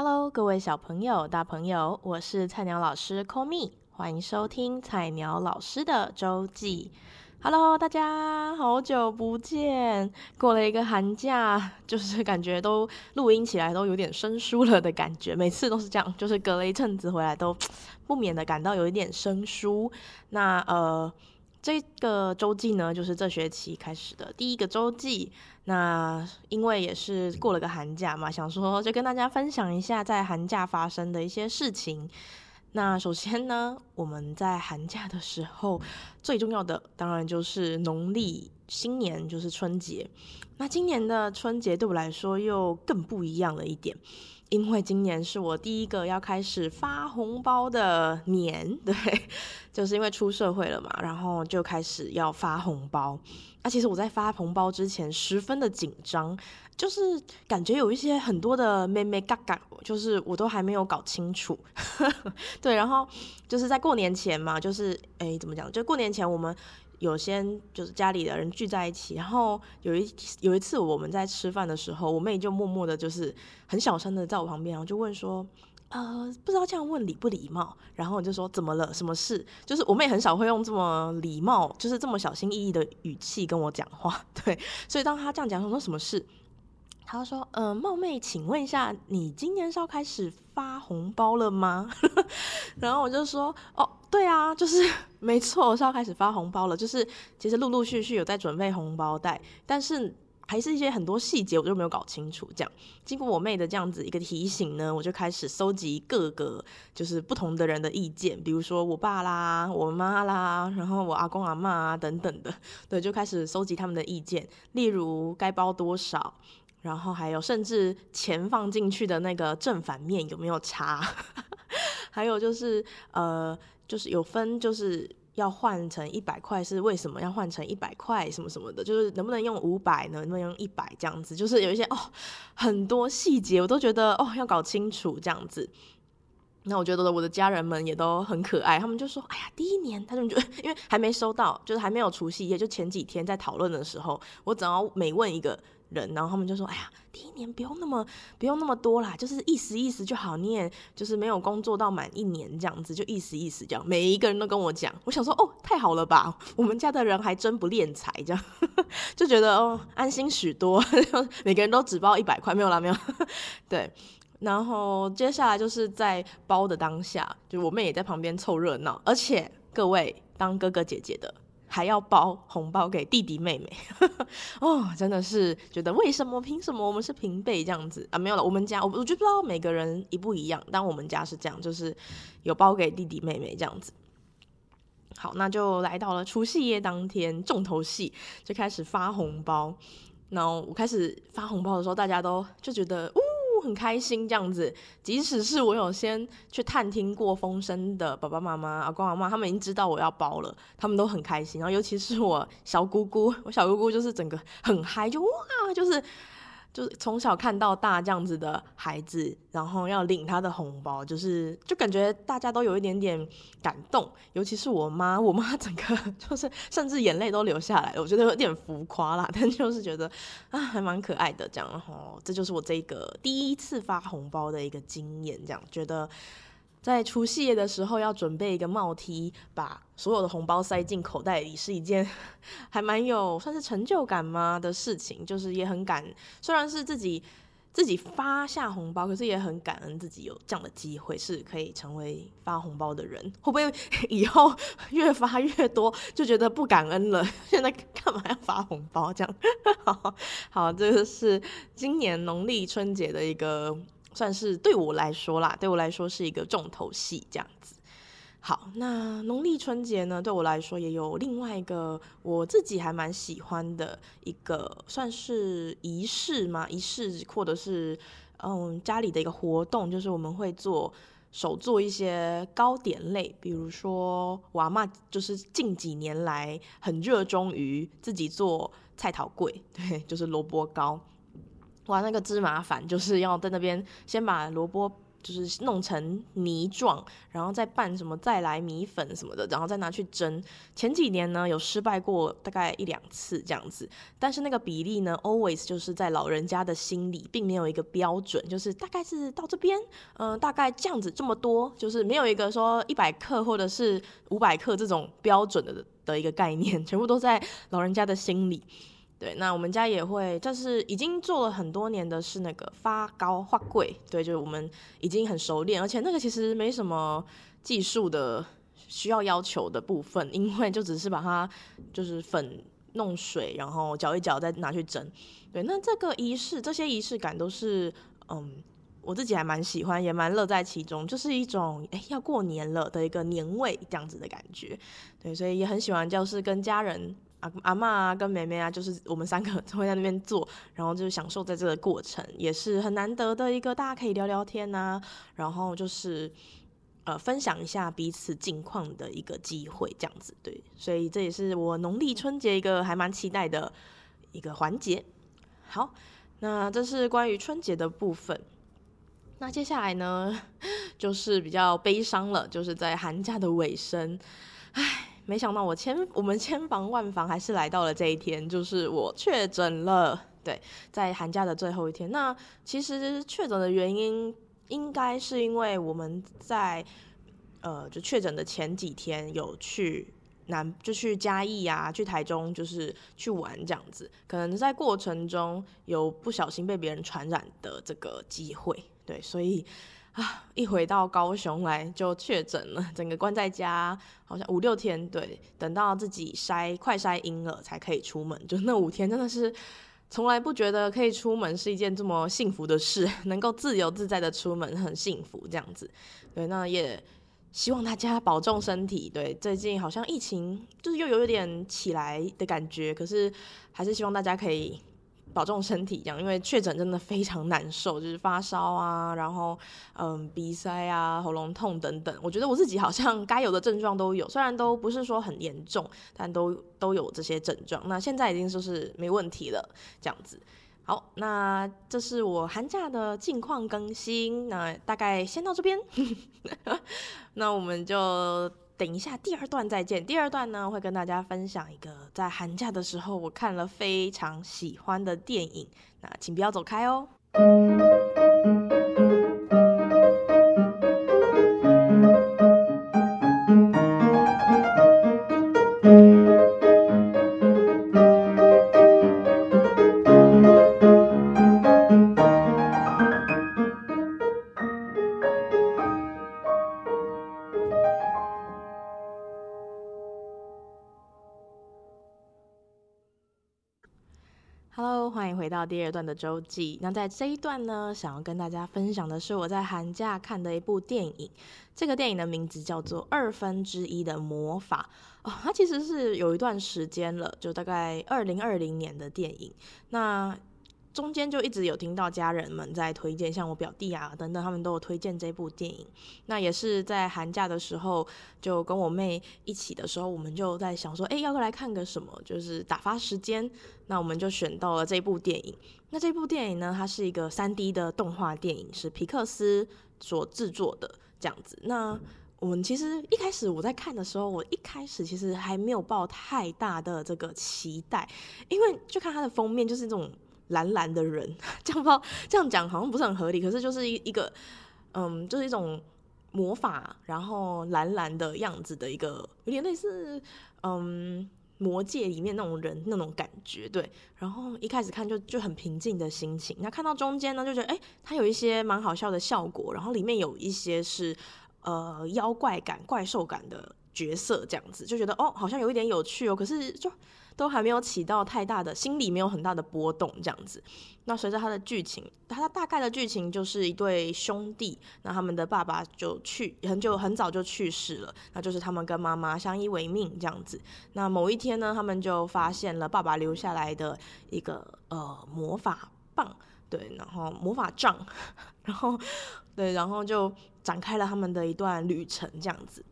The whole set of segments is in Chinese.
Hello，各位小朋友、大朋友，我是菜鸟老师 Call Me，欢迎收听菜鸟老师的周记。Hello，大家好久不见，过了一个寒假，就是感觉都录音起来都有点生疏了的感觉，每次都是这样，就是隔了一阵子回来都不免的感到有一点生疏。那呃。这个周记呢，就是这学期开始的第一个周记。那因为也是过了个寒假嘛，想说就跟大家分享一下在寒假发生的一些事情。那首先呢，我们在寒假的时候最重要的当然就是农历新年，就是春节。那今年的春节对我来说又更不一样了一点。因为今年是我第一个要开始发红包的年，对，就是因为出社会了嘛，然后就开始要发红包。那其实我在发红包之前十分的紧张，就是感觉有一些很多的妹妹嘎嘎，就是我都还没有搞清楚。对，然后就是在过年前嘛，就是哎，怎么讲？就过年前我们。有些就是家里的人聚在一起，然后有一有一次我们在吃饭的时候，我妹就默默的，就是很小声的在我旁边，然后就问说，呃，不知道这样问礼不礼貌？然后我就说怎么了？什么事？就是我妹很少会用这么礼貌，就是这么小心翼翼的语气跟我讲话，对，所以当她这样讲，我说什么事？他说，呃，冒昧请问一下，你今年是要开始发红包了吗？然后我就说，哦。对啊，就是 没错，我是要开始发红包了。就是其实陆陆续续有在准备红包袋，但是还是一些很多细节我就没有搞清楚。这样经过我妹的这样子一个提醒呢，我就开始搜集各个就是不同的人的意见，比如说我爸啦、我妈啦，然后我阿公阿嬷啊等等的，对，就开始搜集他们的意见。例如该包多少，然后还有甚至钱放进去的那个正反面有没有差，还有就是呃。就是有分，就是要换成一百块，是为什么要换成一百块？什么什么的，就是能不能用五百呢？能不能用一百这样子？就是有一些哦，很多细节我都觉得哦要搞清楚这样子。那我觉得我的家人们也都很可爱，他们就说：“哎呀，第一年他们就 因为还没收到，就是还没有除夕夜，就前几天在讨论的时候，我只要每问一个。”人，然后他们就说：“哎呀，第一年不用那么不用那么多啦，就是意思意思就好念，就是没有工作到满一年这样子，就意思意思这样。”每一个人都跟我讲，我想说：“哦，太好了吧，我们家的人还真不敛财，这样 就觉得哦安心许多。每个人都只包一百块，没有啦，没有。对，然后接下来就是在包的当下，就我妹也在旁边凑热闹，而且各位当哥哥姐姐的。”还要包红包给弟弟妹妹，哦，真的是觉得为什么？凭什么我们是平辈这样子啊？没有了，我们家我我就不知道每个人一不一样，但我们家是这样，就是有包给弟弟妹妹这样子。好，那就来到了除夕夜当天，重头戏就开始发红包。然后我开始发红包的时候，大家都就觉得，呜。很开心这样子，即使是我有先去探听过风声的爸爸妈妈、阿公阿妈，他们已经知道我要包了，他们都很开心。然后尤其是我小姑姑，我小姑姑就是整个很嗨，就哇，就是。就是从小看到大这样子的孩子，然后要领他的红包，就是就感觉大家都有一点点感动，尤其是我妈，我妈整个 就是甚至眼泪都流下来了，我觉得有点浮夸啦，但就是觉得啊还蛮可爱的这样，然后这就是我这个第一次发红包的一个经验，这样觉得。在除夕夜的时候要准备一个帽 T，把所有的红包塞进口袋里，是一件 还蛮有算是成就感吗的事情。就是也很感，虽然是自己自己发下红包，可是也很感恩自己有这样的机会，是可以成为发红包的人。会不会 以后 越发越多就觉得不感恩了？现在干嘛要发红包？这样好，好，这个是今年农历春节的一个。算是对我来说啦，对我来说是一个重头戏这样子。好，那农历春节呢，对我来说也有另外一个我自己还蛮喜欢的一个算是仪式嘛，仪式或者是嗯家里的一个活动，就是我们会做手做一些糕点类，比如说我阿嬷就是近几年来很热衷于自己做菜桃粿，对，就是萝卜糕。哇，那个芝麻烦就是要在那边先把萝卜就是弄成泥状，然后再拌什么再来米粉什么的，然后再拿去蒸。前几年呢，有失败过大概一两次这样子，但是那个比例呢，always 就是在老人家的心里，并没有一个标准，就是大概是到这边，嗯、大概这样子这么多，就是没有一个说一百克或者是五百克这种标准的的一个概念，全部都在老人家的心里。对，那我们家也会，但是已经做了很多年的是那个发糕发粿，对，就是我们已经很熟练，而且那个其实没什么技术的需要要求的部分，因为就只是把它就是粉弄水，然后搅一搅再拿去蒸。对，那这个仪式，这些仪式感都是，嗯，我自己还蛮喜欢，也蛮乐在其中，就是一种哎要过年了的一个年味这样子的感觉。对，所以也很喜欢，就是跟家人。阿阿嬷啊，跟妹妹啊，就是我们三个会在那边做，然后就是享受在这个过程，也是很难得的一个大家可以聊聊天呐、啊，然后就是呃分享一下彼此近况的一个机会，这样子对，所以这也是我农历春节一个还蛮期待的一个环节。好，那这是关于春节的部分，那接下来呢，就是比较悲伤了，就是在寒假的尾声，唉。没想到我千我们千防万防还是来到了这一天，就是我确诊了。对，在寒假的最后一天。那其实确诊的原因应该是因为我们在呃就确诊的前几天有去南就去嘉义啊，去台中就是去玩这样子，可能在过程中有不小心被别人传染的这个机会。对，所以。啊！一回到高雄来就确诊了，整个关在家，好像五六天。对，等到自己筛快筛阴了才可以出门。就那五天，真的是从来不觉得可以出门是一件这么幸福的事，能够自由自在的出门很幸福这样子。对，那也希望大家保重身体。对，最近好像疫情就是又有点起来的感觉，可是还是希望大家可以。保重身体，这样，因为确诊真的非常难受，就是发烧啊，然后嗯鼻塞啊、喉咙痛等等。我觉得我自己好像该有的症状都有，虽然都不是说很严重，但都都有这些症状。那现在已经就是没问题了，这样子。好，那这是我寒假的近况更新，那大概先到这边，那我们就。等一下，第二段再见。第二段呢，会跟大家分享一个在寒假的时候我看了非常喜欢的电影。那请不要走开哦。回到第二段的周记。那在这一段呢，想要跟大家分享的是我在寒假看的一部电影。这个电影的名字叫做《二分之一的魔法》哦，它其实是有一段时间了，就大概二零二零年的电影。那中间就一直有听到家人们在推荐，像我表弟啊等等，他们都有推荐这部电影。那也是在寒假的时候，就跟我妹一起的时候，我们就在想说，哎，要不来看个什么，就是打发时间。那我们就选到了这部电影。那这部电影呢，它是一个三 D 的动画电影，是皮克斯所制作的这样子。那我们其实一开始我在看的时候，我一开始其实还没有抱太大的这个期待，因为就看它的封面就是这种。蓝蓝的人，这样不这样讲好像不是很合理，可是就是一一个，嗯，就是一种魔法，然后蓝蓝的样子的一个，有点类似，嗯，魔界里面那种人那种感觉，对。然后一开始看就就很平静的心情，那看到中间呢，就觉得哎，它有一些蛮好笑的效果，然后里面有一些是呃妖怪感、怪兽感的角色，这样子就觉得哦，好像有一点有趣哦，可是就。都还没有起到太大的，心里没有很大的波动这样子。那随着他的剧情，他大概的剧情就是一对兄弟，那他们的爸爸就去很久很早就去世了，那就是他们跟妈妈相依为命这样子。那某一天呢，他们就发现了爸爸留下来的一个呃魔法棒，对，然后魔法杖，然后对，然后就展开了他们的一段旅程这样子。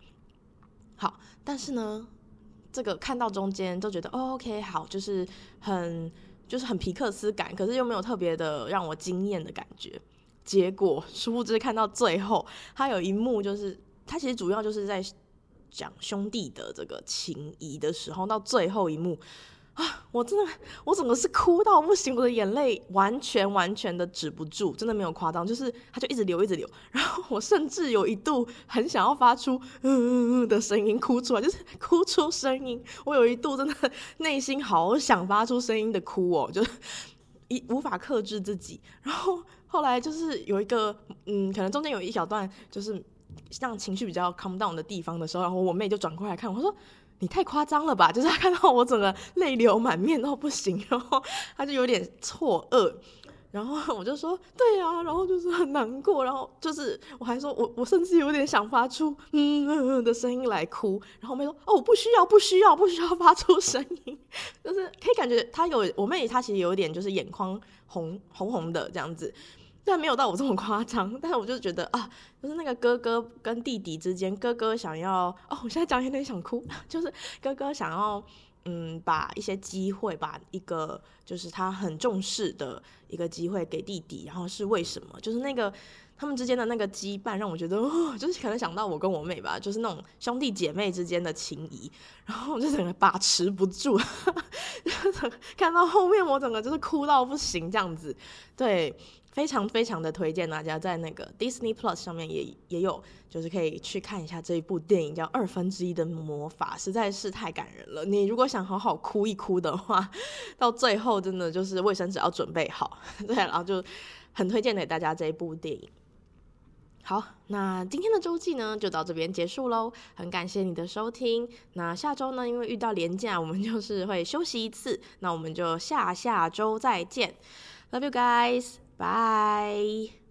好，但是呢。这个看到中间都觉得，哦，OK，好，就是很就是很皮克斯感，可是又没有特别的让我惊艳的感觉。结果殊不知看到最后，它有一幕就是，它其实主要就是在讲兄弟的这个情谊的时候，到最后一幕。啊！我真的，我整个是哭到不行，我的眼泪完全完全的止不住，真的没有夸张，就是它就一直流，一直流。然后我甚至有一度很想要发出嗯嗯嗯的声音哭出来，就是 哭出声音。我有一度真的内心好想发出声音的哭哦，就是一无法克制自己。然后后来就是有一个嗯，可能中间有一小段就是让情绪比较 calm down 的地方的时候，然后我妹就转过来看我说。你太夸张了吧！就是他看到我整个泪流满面到不行，然后他就有点错愕，然后我就说对啊，然后就是很难过，然后就是我还说我我甚至有点想发出嗯嗯嗯的声音来哭，然后我妹说哦我不需要不需要不需要发出声音，就是可以感觉他有我妹她其实有点就是眼眶红红红的这样子。虽然没有到我这么夸张，但是我就觉得啊，就是那个哥哥跟弟弟之间，哥哥想要哦，我现在讲有点想哭，就是哥哥想要嗯，把一些机会，把一个就是他很重视的一个机会给弟弟，然后是为什么？就是那个他们之间的那个羁绊，让我觉得哦，就是可能想到我跟我妹吧，就是那种兄弟姐妹之间的情谊，然后我就整个把持不住，看到后面我整个就是哭到不行这样子，对。非常非常的推荐大家在那个 Disney Plus 上面也也有，就是可以去看一下这一部电影叫《二分之一的魔法》，实在是太感人了。你如果想好好哭一哭的话，到最后真的就是卫生纸要准备好，对，然后就很推荐给大家这一部电影。好，那今天的周记呢就到这边结束喽，很感谢你的收听。那下周呢，因为遇到连假，我们就是会休息一次，那我们就下下周再见。Love you guys. Bye